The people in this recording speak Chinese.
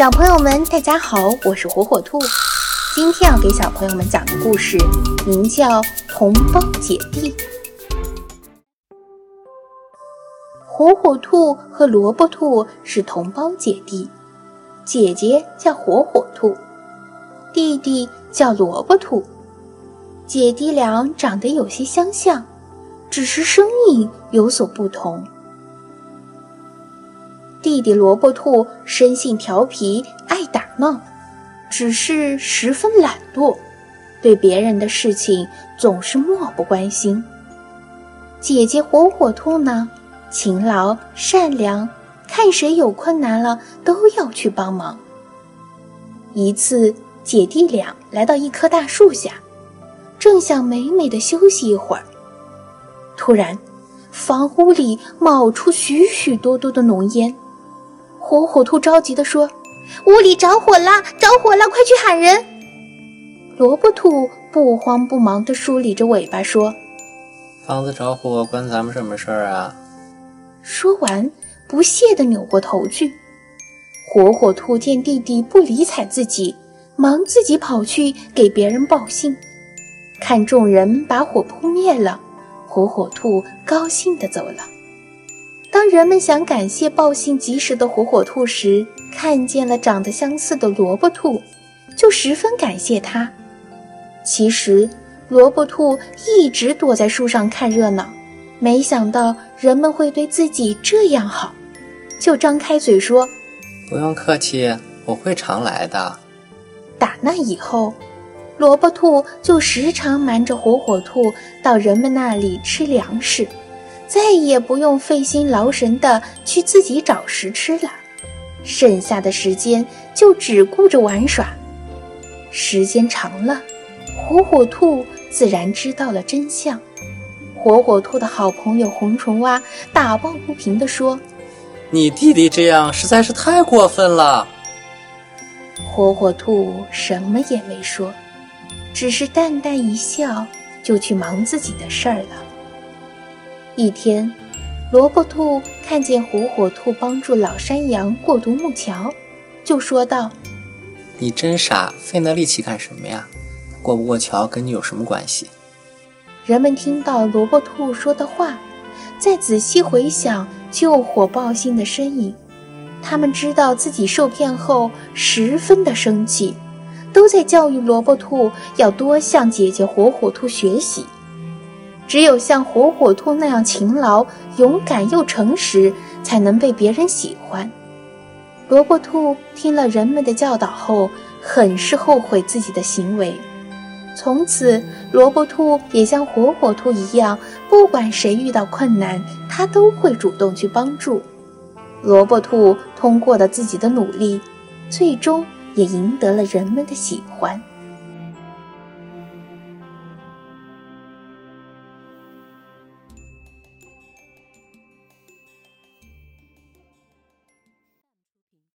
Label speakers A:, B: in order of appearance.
A: 小朋友们，大家好，我是火火兔。今天要给小朋友们讲的故事名叫《同胞姐弟》。火火兔和萝卜兔是同胞姐弟，姐姐叫火火兔，弟弟叫萝卜兔。姐弟俩长得有些相像，只是声音有所不同。弟弟萝卜兔生性调皮，爱打闹，只是十分懒惰，对别人的事情总是漠不关心。姐姐火火兔呢，勤劳善良，看谁有困难了都要去帮忙。一次，姐弟俩来到一棵大树下，正想美美的休息一会儿，突然，房屋里冒出许许多多的浓烟。火火兔着急地说：“屋里着火啦，着火啦，快去喊人！”萝卜兔不慌不忙地梳理着尾巴说：“
B: 房子着火关咱们什么事儿啊？”
A: 说完，不屑地扭过头去。火火兔见弟弟不理睬自己，忙自己跑去给别人报信。看众人把火扑灭了，火火兔高兴地走了。当人们想感谢报信及时的火火兔时，看见了长得相似的萝卜兔，就十分感谢它。其实，萝卜兔一直躲在树上看热闹，没想到人们会对自己这样好，就张开嘴说：“
B: 不用客气，我会常来的。”
A: 打那以后，萝卜兔就时常瞒着火火兔到人们那里吃粮食。再也不用费心劳神的去自己找食吃了，剩下的时间就只顾着玩耍。时间长了，火火兔自然知道了真相。火火兔的好朋友红虫蛙打抱不平地说：“
B: 你弟弟这样实在是太过分了。”
A: 火火兔什么也没说，只是淡淡一笑，就去忙自己的事儿了。一天，萝卜兔看见火火兔帮助老山羊过独木桥，就说道：“
B: 你真傻，费那力气干什么呀？过不过桥跟你有什么关系？”
A: 人们听到萝卜兔说的话，再仔细回想救火报信的身影，他们知道自己受骗后十分的生气，都在教育萝卜兔要多向姐姐火火兔学习。只有像火火兔那样勤劳、勇敢又诚实，才能被别人喜欢。萝卜兔听了人们的教导后，很是后悔自己的行为。从此，萝卜兔也像火火兔一样，不管谁遇到困难，它都会主动去帮助。萝卜兔通过了自己的努力，最终也赢得了人们的喜欢。